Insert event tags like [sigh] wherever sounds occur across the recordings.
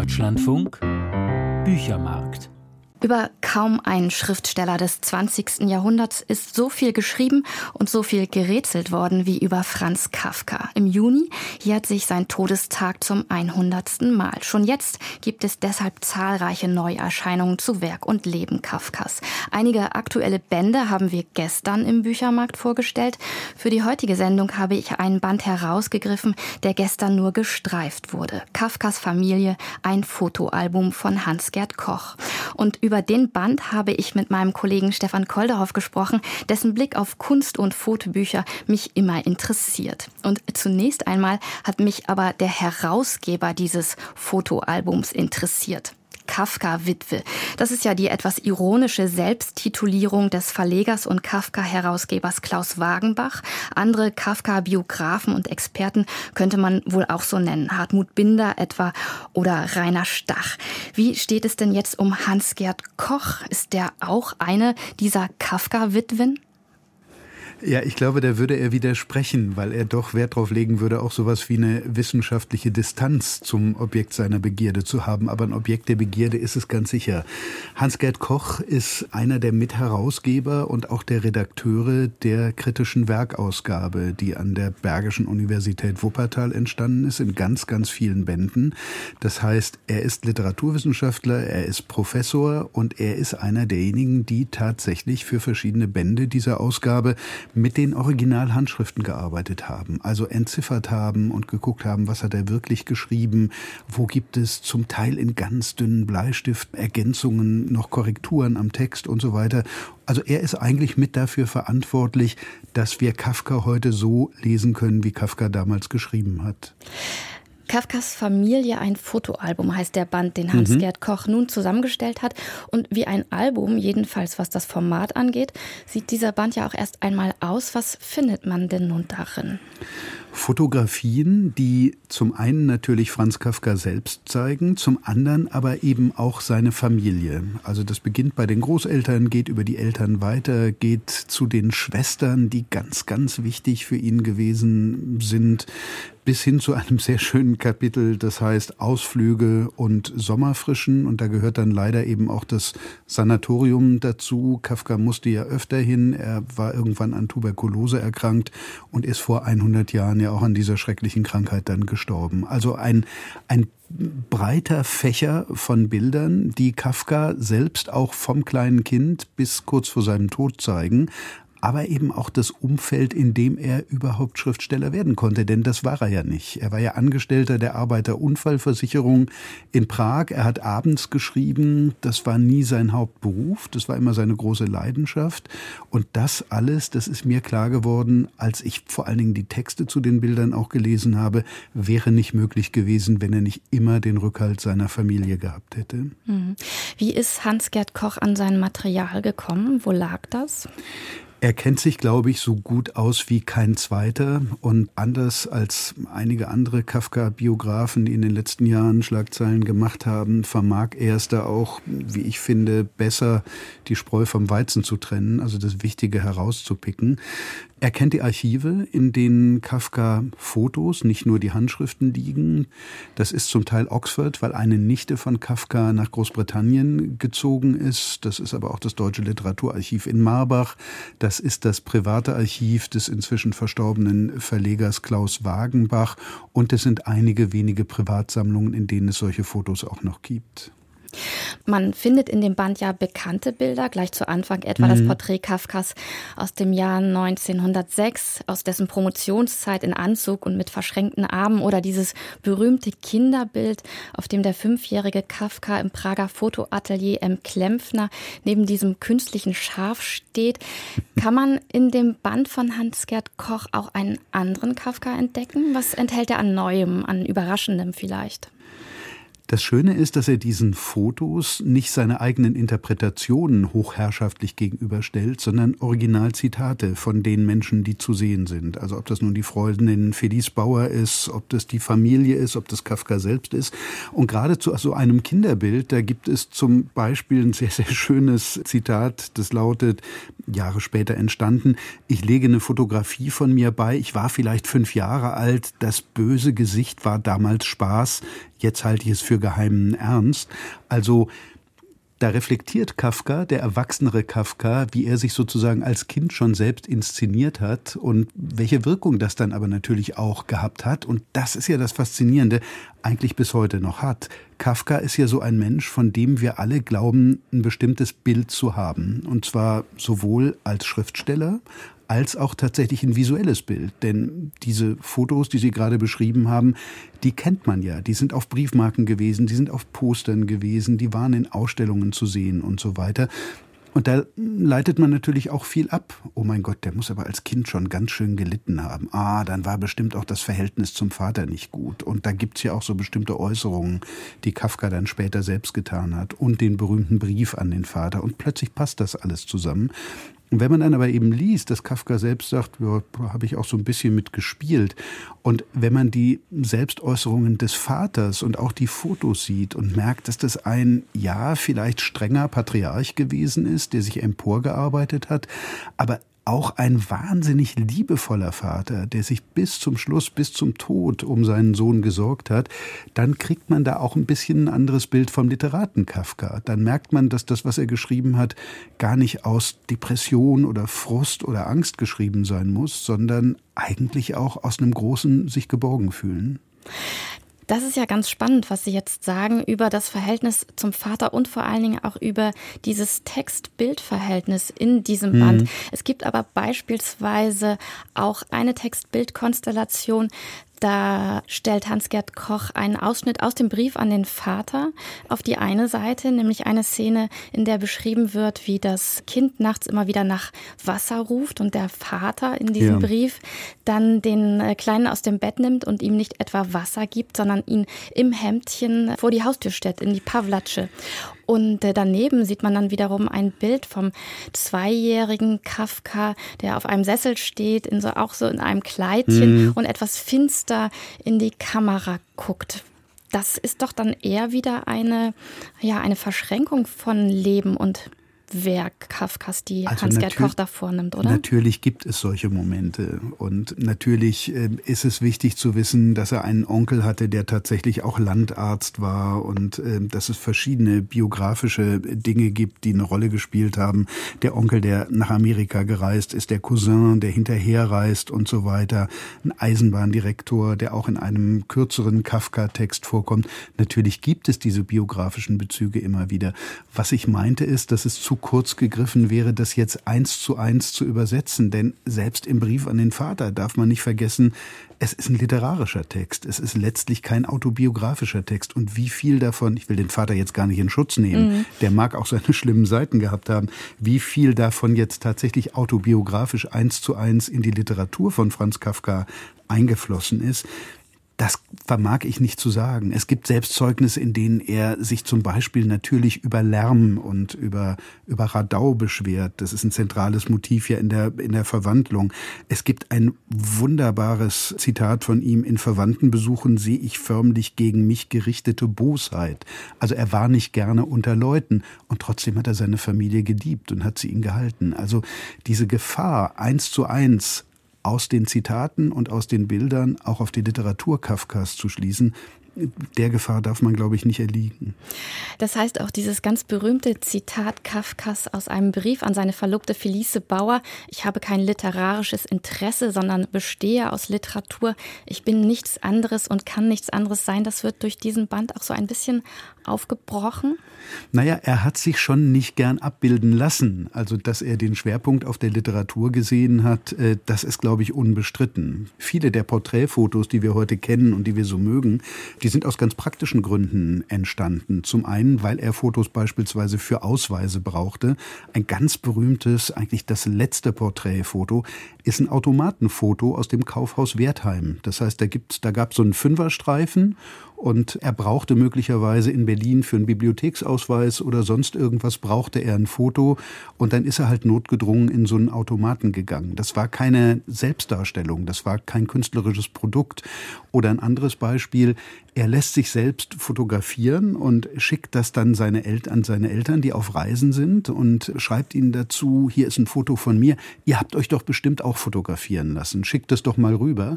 Deutschlandfunk Büchermarkt über kaum einen Schriftsteller des 20. Jahrhunderts ist so viel geschrieben und so viel gerätselt worden wie über Franz Kafka. Im Juni jährt sich sein Todestag zum 100. Mal. Schon jetzt gibt es deshalb zahlreiche Neuerscheinungen zu Werk und Leben Kafkas. Einige aktuelle Bände haben wir gestern im Büchermarkt vorgestellt. Für die heutige Sendung habe ich einen Band herausgegriffen, der gestern nur gestreift wurde. Kafkas Familie, ein Fotoalbum von Hans-Gerd Koch. Und über den Band habe ich mit meinem Kollegen Stefan Kolderhoff gesprochen, dessen Blick auf Kunst und Fotobücher mich immer interessiert. Und zunächst einmal hat mich aber der Herausgeber dieses Fotoalbums interessiert. Kafka-Witwe. Das ist ja die etwas ironische Selbsttitulierung des Verlegers und Kafka-Herausgebers Klaus Wagenbach. Andere Kafka-Biografen und Experten könnte man wohl auch so nennen. Hartmut Binder etwa oder Rainer Stach. Wie steht es denn jetzt um Hans-Gerd Koch? Ist der auch eine dieser Kafka-Witwen? Ja, ich glaube, da würde er widersprechen, weil er doch Wert darauf legen würde, auch sowas wie eine wissenschaftliche Distanz zum Objekt seiner Begierde zu haben. Aber ein Objekt der Begierde ist es ganz sicher. Hans-Gerd Koch ist einer der Mitherausgeber und auch der Redakteure der kritischen Werkausgabe, die an der Bergischen Universität Wuppertal entstanden ist, in ganz, ganz vielen Bänden. Das heißt, er ist Literaturwissenschaftler, er ist Professor und er ist einer derjenigen, die tatsächlich für verschiedene Bände dieser Ausgabe mit den Originalhandschriften gearbeitet haben, also entziffert haben und geguckt haben, was hat er wirklich geschrieben, wo gibt es zum Teil in ganz dünnen Bleistift Ergänzungen, noch Korrekturen am Text und so weiter. Also er ist eigentlich mit dafür verantwortlich, dass wir Kafka heute so lesen können, wie Kafka damals geschrieben hat. Kafkas Familie, ein Fotoalbum heißt der Band, den Hans-Gerd mhm. Koch nun zusammengestellt hat. Und wie ein Album, jedenfalls was das Format angeht, sieht dieser Band ja auch erst einmal aus. Was findet man denn nun darin? Fotografien, die zum einen natürlich Franz Kafka selbst zeigen, zum anderen aber eben auch seine Familie. Also das beginnt bei den Großeltern, geht über die Eltern weiter, geht zu den Schwestern, die ganz, ganz wichtig für ihn gewesen sind, bis hin zu einem sehr schönen Kapitel, das heißt Ausflüge und Sommerfrischen. Und da gehört dann leider eben auch das Sanatorium dazu. Kafka musste ja öfter hin. Er war irgendwann an Tuberkulose erkrankt und ist vor 100 Jahren ja auch an dieser schrecklichen Krankheit dann gestorben. Also ein, ein breiter Fächer von Bildern, die Kafka selbst auch vom kleinen Kind bis kurz vor seinem Tod zeigen aber eben auch das Umfeld, in dem er überhaupt Schriftsteller werden konnte, denn das war er ja nicht. Er war ja Angestellter der Arbeiterunfallversicherung in Prag. Er hat abends geschrieben, das war nie sein Hauptberuf, das war immer seine große Leidenschaft. Und das alles, das ist mir klar geworden, als ich vor allen Dingen die Texte zu den Bildern auch gelesen habe, wäre nicht möglich gewesen, wenn er nicht immer den Rückhalt seiner Familie gehabt hätte. Mhm. Wie ist Hans-Gerd Koch an sein Material gekommen? Wo lag das? Er kennt sich, glaube ich, so gut aus wie kein zweiter und anders als einige andere Kafka-Biografen, die in den letzten Jahren Schlagzeilen gemacht haben, vermag er es da auch, wie ich finde, besser die Spreu vom Weizen zu trennen, also das Wichtige herauszupicken. Er kennt die Archive, in denen Kafka Fotos, nicht nur die Handschriften liegen. Das ist zum Teil Oxford, weil eine Nichte von Kafka nach Großbritannien gezogen ist. Das ist aber auch das Deutsche Literaturarchiv in Marbach. Das ist das private Archiv des inzwischen verstorbenen Verlegers Klaus Wagenbach. Und es sind einige wenige Privatsammlungen, in denen es solche Fotos auch noch gibt. Man findet in dem Band ja bekannte Bilder, gleich zu Anfang etwa mhm. das Porträt Kafkas aus dem Jahr 1906, aus dessen Promotionszeit in Anzug und mit verschränkten Armen oder dieses berühmte Kinderbild, auf dem der fünfjährige Kafka im Prager Fotoatelier M. Klempfner neben diesem künstlichen Schaf steht. Kann man in dem Band von Hans-Gerd Koch auch einen anderen Kafka entdecken? Was enthält er an Neuem, an Überraschendem vielleicht? Das Schöne ist, dass er diesen Fotos nicht seine eigenen Interpretationen hochherrschaftlich gegenüberstellt, sondern Originalzitate von den Menschen, die zu sehen sind. Also ob das nun die Freundin Felice Bauer ist, ob das die Familie ist, ob das Kafka selbst ist. Und gerade zu so einem Kinderbild, da gibt es zum Beispiel ein sehr, sehr schönes Zitat, das lautet, Jahre später entstanden, ich lege eine Fotografie von mir bei, ich war vielleicht fünf Jahre alt, das böse Gesicht war damals Spaß, jetzt halte ich es für geheimen Ernst. Also da reflektiert Kafka, der erwachsenere Kafka, wie er sich sozusagen als Kind schon selbst inszeniert hat und welche Wirkung das dann aber natürlich auch gehabt hat. Und das ist ja das Faszinierende, eigentlich bis heute noch hat. Kafka ist ja so ein Mensch, von dem wir alle glauben, ein bestimmtes Bild zu haben. Und zwar sowohl als Schriftsteller, als auch tatsächlich ein visuelles Bild. Denn diese Fotos, die Sie gerade beschrieben haben, die kennt man ja. Die sind auf Briefmarken gewesen, die sind auf Postern gewesen, die waren in Ausstellungen zu sehen und so weiter. Und da leitet man natürlich auch viel ab. Oh mein Gott, der muss aber als Kind schon ganz schön gelitten haben. Ah, dann war bestimmt auch das Verhältnis zum Vater nicht gut. Und da gibt's ja auch so bestimmte Äußerungen, die Kafka dann später selbst getan hat. Und den berühmten Brief an den Vater. Und plötzlich passt das alles zusammen. Und wenn man dann aber eben liest, dass Kafka selbst sagt, ja, habe ich auch so ein bisschen mitgespielt. Und wenn man die Selbstäußerungen des Vaters und auch die Fotos sieht und merkt, dass das ein, ja, vielleicht strenger Patriarch gewesen ist, der sich emporgearbeitet hat, aber auch ein wahnsinnig liebevoller Vater, der sich bis zum Schluss, bis zum Tod um seinen Sohn gesorgt hat, dann kriegt man da auch ein bisschen ein anderes Bild vom Literaten Kafka. Dann merkt man, dass das, was er geschrieben hat, gar nicht aus Depression oder Frust oder Angst geschrieben sein muss, sondern eigentlich auch aus einem großen sich geborgen fühlen. Das ist ja ganz spannend, was Sie jetzt sagen über das Verhältnis zum Vater und vor allen Dingen auch über dieses Text-Bild-Verhältnis in diesem mhm. Band. Es gibt aber beispielsweise auch eine Text-Bild-Konstellation, da stellt Hans-Gerd Koch einen Ausschnitt aus dem Brief an den Vater auf die eine Seite, nämlich eine Szene, in der beschrieben wird, wie das Kind nachts immer wieder nach Wasser ruft und der Vater in diesem ja. Brief dann den äh, Kleinen aus dem Bett nimmt und ihm nicht etwa Wasser gibt, sondern ihn im Hemdchen vor die Haustür stellt, in die Pavlatsche. Und äh, daneben sieht man dann wiederum ein Bild vom zweijährigen Kafka, der auf einem Sessel steht, in so, auch so in einem Kleidchen mhm. und etwas finster in die Kamera guckt. Das ist doch dann eher wieder eine, ja, eine Verschränkung von Leben und Werk Kafkas, die also Hans-Gerd Koch da vornimmt, oder? Natürlich gibt es solche Momente. Und natürlich äh, ist es wichtig zu wissen, dass er einen Onkel hatte, der tatsächlich auch Landarzt war und äh, dass es verschiedene biografische Dinge gibt, die eine Rolle gespielt haben. Der Onkel, der nach Amerika gereist ist, der Cousin, der hinterher reist und so weiter. Ein Eisenbahndirektor, der auch in einem kürzeren Kafka-Text vorkommt. Natürlich gibt es diese biografischen Bezüge immer wieder. Was ich meinte ist, dass es zu kurz gegriffen wäre, das jetzt eins zu eins zu übersetzen. Denn selbst im Brief an den Vater darf man nicht vergessen, es ist ein literarischer Text. Es ist letztlich kein autobiografischer Text. Und wie viel davon, ich will den Vater jetzt gar nicht in Schutz nehmen, mhm. der mag auch seine [laughs] schlimmen Seiten gehabt haben, wie viel davon jetzt tatsächlich autobiografisch eins zu eins in die Literatur von Franz Kafka eingeflossen ist, das vermag ich nicht zu sagen. Es gibt Selbstzeugnisse, in denen er sich zum Beispiel natürlich über Lärm und über, über Radau beschwert. Das ist ein zentrales Motiv ja in der, in der Verwandlung. Es gibt ein wunderbares Zitat von ihm. In Verwandtenbesuchen sehe ich förmlich gegen mich gerichtete Bosheit. Also er war nicht gerne unter Leuten und trotzdem hat er seine Familie geliebt und hat sie ihn gehalten. Also diese Gefahr, eins zu eins aus den Zitaten und aus den Bildern auch auf die Literatur Kafkas zu schließen, der Gefahr darf man, glaube ich, nicht erliegen. Das heißt auch dieses ganz berühmte Zitat Kafkas aus einem Brief an seine Verlobte Felice Bauer. Ich habe kein literarisches Interesse, sondern bestehe aus Literatur. Ich bin nichts anderes und kann nichts anderes sein. Das wird durch diesen Band auch so ein bisschen aufgebrochen? Naja, er hat sich schon nicht gern abbilden lassen. Also, dass er den Schwerpunkt auf der Literatur gesehen hat, äh, das ist, glaube ich, unbestritten. Viele der Porträtfotos, die wir heute kennen und die wir so mögen, die sind aus ganz praktischen Gründen entstanden. Zum einen, weil er Fotos beispielsweise für Ausweise brauchte. Ein ganz berühmtes, eigentlich das letzte Porträtfoto, ist ein Automatenfoto aus dem Kaufhaus Wertheim. Das heißt, da, da gab es so einen Fünferstreifen und er brauchte möglicherweise in Berlin für einen Bibliotheksausweis oder sonst irgendwas brauchte er ein Foto und dann ist er halt notgedrungen in so einen Automaten gegangen. Das war keine Selbstdarstellung, das war kein künstlerisches Produkt. Oder ein anderes Beispiel, Er lässt sich selbst fotografieren und schickt das dann seine El an seine Eltern, die auf Reisen sind und schreibt ihnen dazu, hier ist ein Foto von mir, ihr habt euch doch bestimmt auch fotografieren lassen, schickt es doch mal rüber.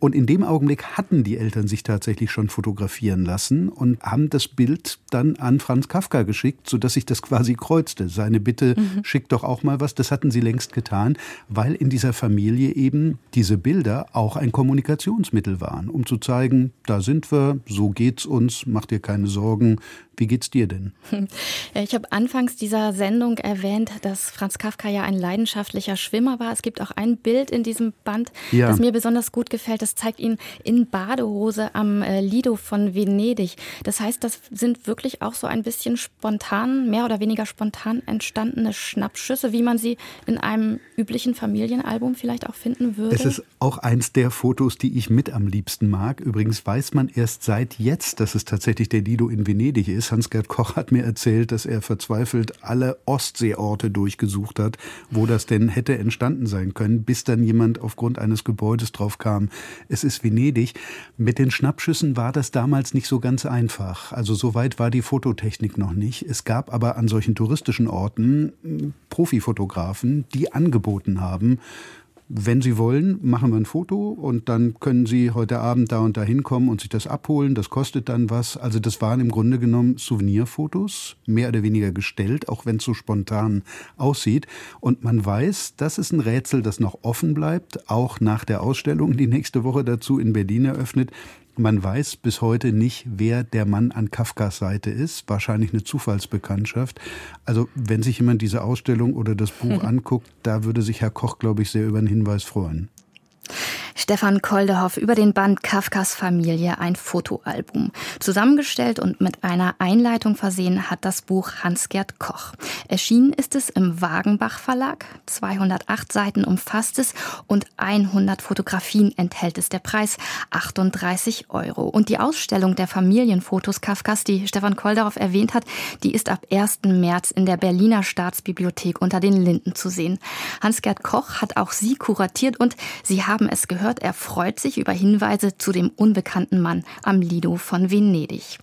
Und in dem Augenblick hatten die Eltern sich tatsächlich schon fotografieren lassen und haben das Bild dann an Franz Kafka geschickt, sodass sich das quasi kreuzte. Seine Bitte, mhm. schickt doch auch mal was, das hatten sie längst getan, weil in dieser Familie eben diese Bilder auch ein Kommunikationsmittel waren, um zu zeigen, da sind wir, so geht's uns, macht dir keine Sorgen, wie geht's dir denn? [laughs] Ich habe anfangs dieser Sendung erwähnt, dass Franz Kafka ja ein leidenschaftlicher Schwimmer war. Es gibt auch ein Bild in diesem Band, ja. das mir besonders gut gefällt. Das zeigt ihn in Badehose am äh, Lido von Venedig. Das heißt, das sind wirklich auch so ein bisschen spontan, mehr oder weniger spontan entstandene Schnappschüsse, wie man sie in einem üblichen Familienalbum vielleicht auch finden würde. Es ist auch eins der Fotos, die ich mit am liebsten mag. Übrigens weiß man erst seit jetzt, dass es tatsächlich der Lido in Venedig ist. Hans-Gerd Koch hat mir erzählt, dass er verzweifelt alle Ostseeorte durchgesucht hat, wo das denn hätte entstanden sein können, bis dann jemand aufgrund eines Gebäudes drauf kam, es ist Venedig. Mit den Schnappschüssen war das damals nicht so ganz einfach. Also so weit war die Fototechnik noch nicht. Es gab aber an solchen touristischen Orten hm, Profifotografen, die angeboten haben, wenn Sie wollen, machen wir ein Foto und dann können Sie heute Abend da und da hinkommen und sich das abholen. Das kostet dann was. Also das waren im Grunde genommen Souvenirfotos, mehr oder weniger gestellt, auch wenn es so spontan aussieht. Und man weiß, das ist ein Rätsel, das noch offen bleibt, auch nach der Ausstellung, die nächste Woche dazu in Berlin eröffnet. Man weiß bis heute nicht, wer der Mann an Kafkas Seite ist. Wahrscheinlich eine Zufallsbekanntschaft. Also wenn sich jemand diese Ausstellung oder das Buch [laughs] anguckt, da würde sich Herr Koch, glaube ich, sehr über einen Hinweis freuen. Stefan Koldehoff über den Band Kafkas Familie, ein Fotoalbum. Zusammengestellt und mit einer Einleitung versehen hat das Buch Hans-Gerd Koch. Erschienen ist es im Wagenbach Verlag. 208 Seiten umfasst es und 100 Fotografien enthält es. Der Preis 38 Euro. Und die Ausstellung der Familienfotos Kafkas, die Stefan Koldehoff erwähnt hat, die ist ab 1. März in der Berliner Staatsbibliothek unter den Linden zu sehen. Hans-Gerd Koch hat auch sie kuratiert und Sie haben es gehört, er freut sich über Hinweise zu dem unbekannten Mann am Lido von Venedig.